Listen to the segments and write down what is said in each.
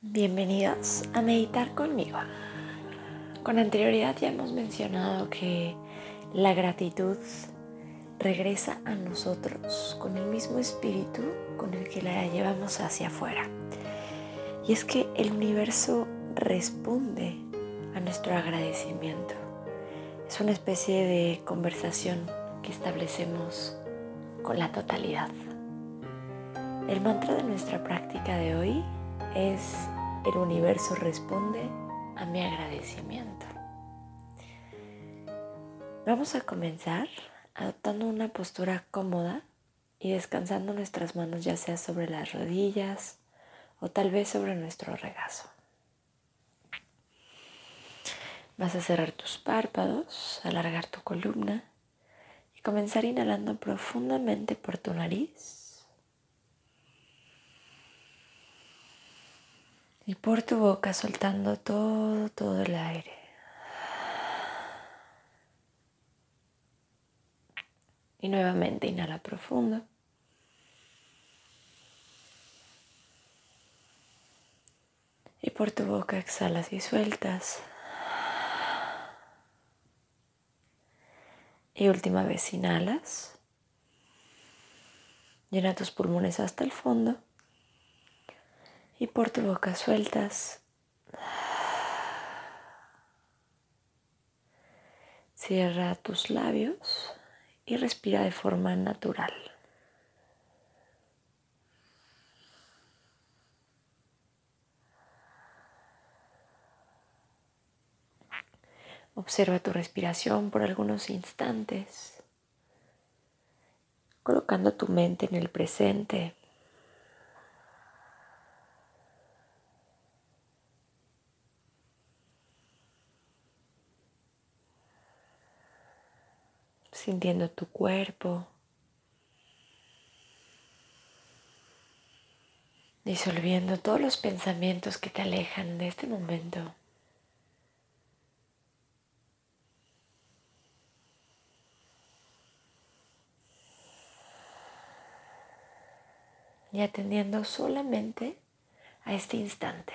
Bienvenidos a meditar conmigo. Con anterioridad ya hemos mencionado que la gratitud regresa a nosotros con el mismo espíritu con el que la llevamos hacia afuera. Y es que el universo responde a nuestro agradecimiento. Es una especie de conversación que establecemos con la totalidad. El mantra de nuestra práctica de hoy es el universo responde a mi agradecimiento. Vamos a comenzar adoptando una postura cómoda y descansando nuestras manos ya sea sobre las rodillas o tal vez sobre nuestro regazo. Vas a cerrar tus párpados, alargar tu columna y comenzar inhalando profundamente por tu nariz y por tu boca soltando todo, todo el aire. Y nuevamente inhala profundo. Y por tu boca exhalas y sueltas. Y última vez inhalas. Llena tus pulmones hasta el fondo y por tu boca sueltas. Cierra tus labios y respira de forma natural. Observa tu respiración por algunos instantes, colocando tu mente en el presente sintiendo tu cuerpo, disolviendo todos los pensamientos que te alejan de este momento. Y atendiendo solamente a este instante.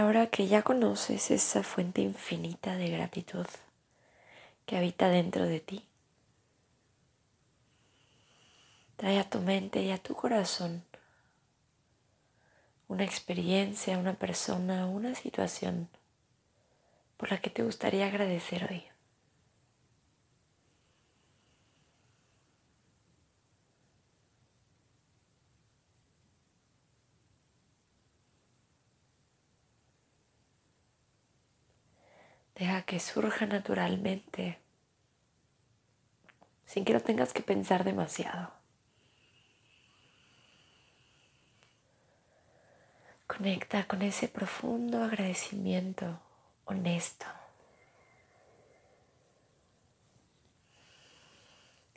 Ahora que ya conoces esa fuente infinita de gratitud que habita dentro de ti, trae a tu mente y a tu corazón una experiencia, una persona, una situación por la que te gustaría agradecer hoy. Deja que surja naturalmente, sin que lo tengas que pensar demasiado. Conecta con ese profundo agradecimiento honesto.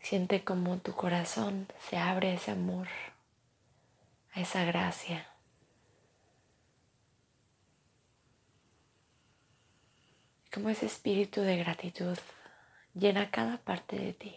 Siente como tu corazón se abre a ese amor, a esa gracia. Como ese espíritu de gratitud llena cada parte de ti.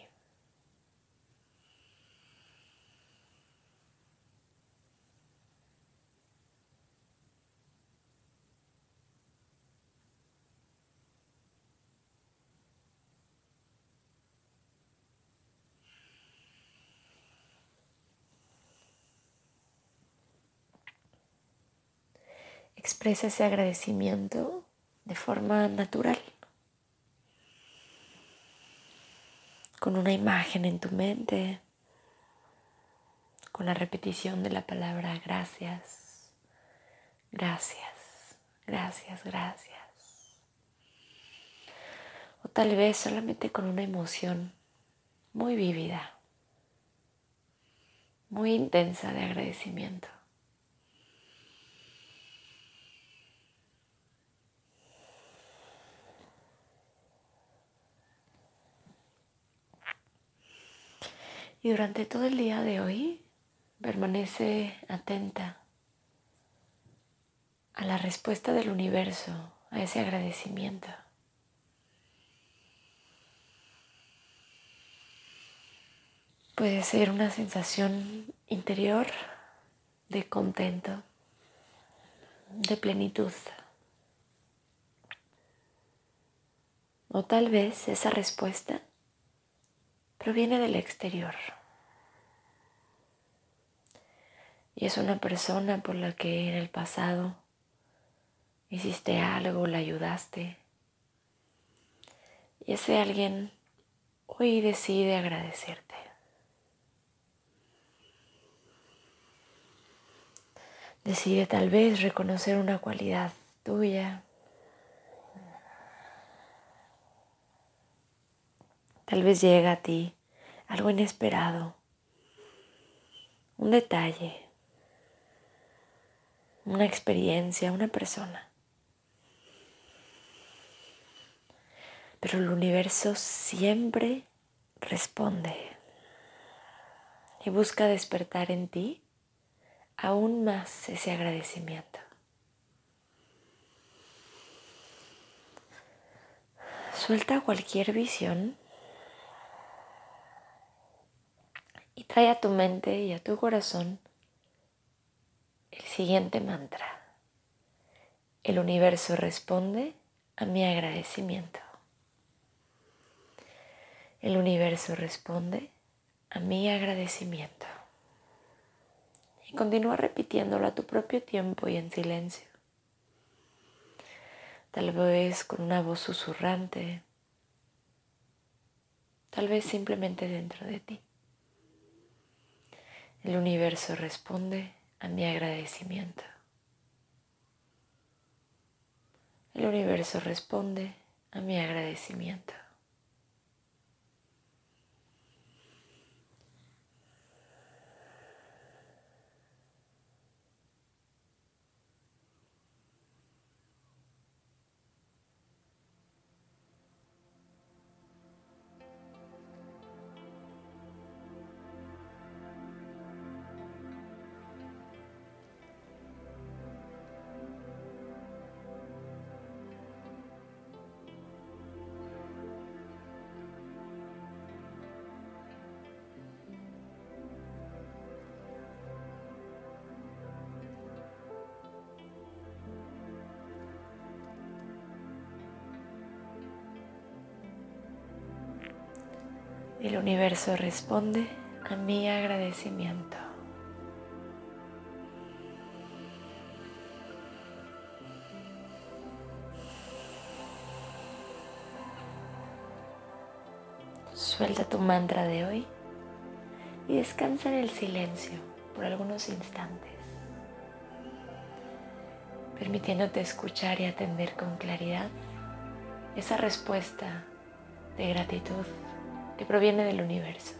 Expresa ese agradecimiento de forma natural, con una imagen en tu mente, con la repetición de la palabra gracias, gracias, gracias, gracias. O tal vez solamente con una emoción muy vívida, muy intensa de agradecimiento. Y durante todo el día de hoy permanece atenta a la respuesta del universo a ese agradecimiento. Puede ser una sensación interior de contento, de plenitud. O tal vez esa respuesta proviene del exterior. Y es una persona por la que en el pasado hiciste algo, la ayudaste. Y ese alguien hoy decide agradecerte. Decide tal vez reconocer una cualidad tuya. Tal vez llega a ti algo inesperado, un detalle, una experiencia, una persona. Pero el universo siempre responde y busca despertar en ti aún más ese agradecimiento. Suelta cualquier visión y trae a tu mente y a tu corazón el siguiente mantra. El universo responde a mi agradecimiento. El universo responde a mi agradecimiento y continúa repitiéndolo a tu propio tiempo y en silencio. Tal vez con una voz susurrante, tal vez simplemente dentro de ti. El universo responde a mi agradecimiento. El universo responde a mi agradecimiento. El universo responde a mi agradecimiento. Suelta tu mantra de hoy y descansa en el silencio por algunos instantes, permitiéndote escuchar y atender con claridad esa respuesta de gratitud que proviene del universo.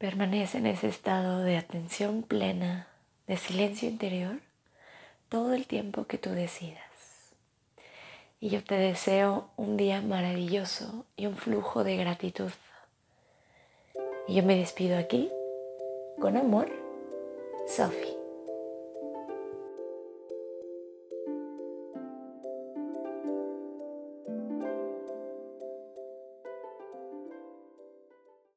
Permanece en ese estado de atención plena, de silencio interior, todo el tiempo que tú decidas. Y yo te deseo un día maravilloso y un flujo de gratitud. Y yo me despido aquí, con amor, Sofía.